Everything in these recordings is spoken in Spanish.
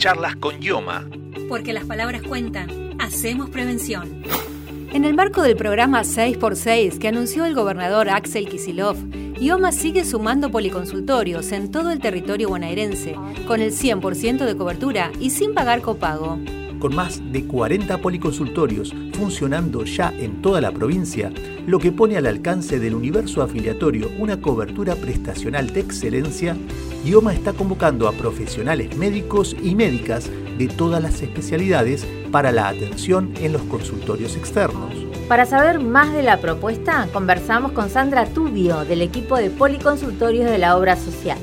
Charlas con Yoma. Porque las palabras cuentan. Hacemos prevención. En el marco del programa 6x6 que anunció el gobernador Axel Kisilov, IOMA sigue sumando policonsultorios en todo el territorio bonaerense, con el 100% de cobertura y sin pagar copago. Con más de 40 policonsultorios funcionando ya en toda la provincia, lo que pone al alcance del universo afiliatorio una cobertura prestacional de excelencia, IOMA está convocando a profesionales médicos y médicas de todas las especialidades para la atención en los consultorios externos. Para saber más de la propuesta, conversamos con Sandra Tubio del equipo de policonsultorios de la obra social.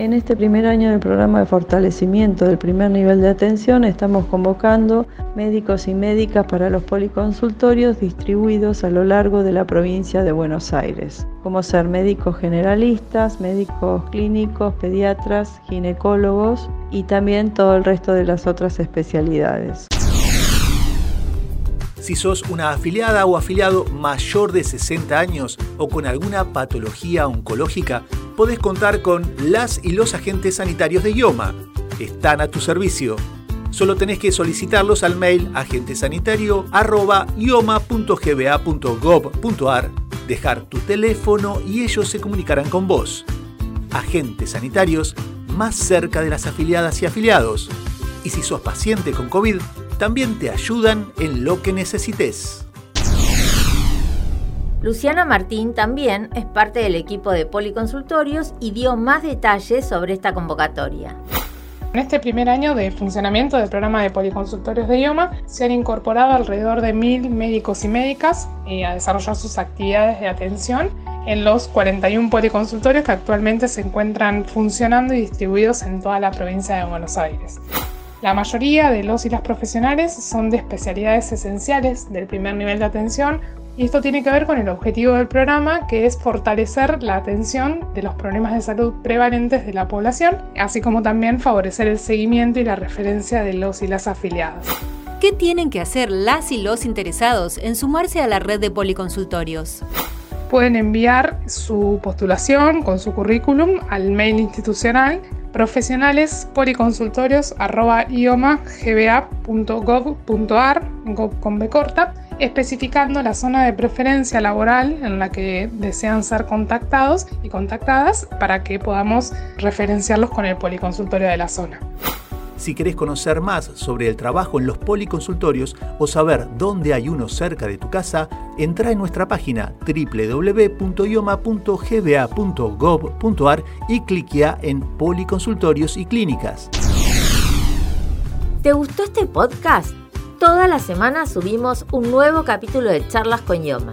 En este primer año del programa de fortalecimiento del primer nivel de atención estamos convocando médicos y médicas para los policonsultorios distribuidos a lo largo de la provincia de Buenos Aires, como ser médicos generalistas, médicos clínicos, pediatras, ginecólogos y también todo el resto de las otras especialidades. Si sos una afiliada o afiliado mayor de 60 años o con alguna patología oncológica, podés contar con las y los agentes sanitarios de IOMA. Están a tu servicio. Solo tenés que solicitarlos al mail agentesanitario.ioma.gba.gov.ar, dejar tu teléfono y ellos se comunicarán con vos. Agentes sanitarios más cerca de las afiliadas y afiliados. Y si sos paciente con COVID, también te ayudan en lo que necesites. Luciana Martín también es parte del equipo de Policonsultorios y dio más detalles sobre esta convocatoria. En este primer año de funcionamiento del programa de policonsultorios de IOMA se han incorporado alrededor de mil médicos y médicas eh, a desarrollar sus actividades de atención en los 41 policonsultorios que actualmente se encuentran funcionando y distribuidos en toda la provincia de Buenos Aires. La mayoría de los y las profesionales son de especialidades esenciales del primer nivel de atención y esto tiene que ver con el objetivo del programa, que es fortalecer la atención de los problemas de salud prevalentes de la población, así como también favorecer el seguimiento y la referencia de los y las afiliadas. ¿Qué tienen que hacer las y los interesados en sumarse a la red de policonsultorios? Pueden enviar su postulación con su currículum al mail institucional profesionales policonsultorios gov con B corta, especificando la zona de preferencia laboral en la que desean ser contactados y contactadas para que podamos referenciarlos con el policonsultorio de la zona. Si querés conocer más sobre el trabajo en los policonsultorios o saber dónde hay uno cerca de tu casa, entra en nuestra página www.ioma.gba.gov.ar y cliquea en Policonsultorios y Clínicas. ¿Te gustó este podcast? Toda la semana subimos un nuevo capítulo de Charlas con Yoma.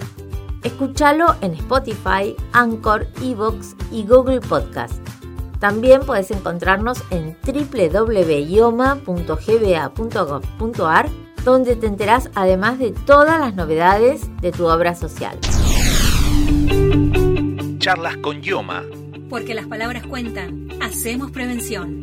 Escúchalo en Spotify, Anchor, Evox y Google Podcast. También puedes encontrarnos en www.ioma.gba.gov.ar, donde te enterás además de todas las novedades de tu obra social. Charlas con Yoma. Porque las palabras cuentan. Hacemos prevención.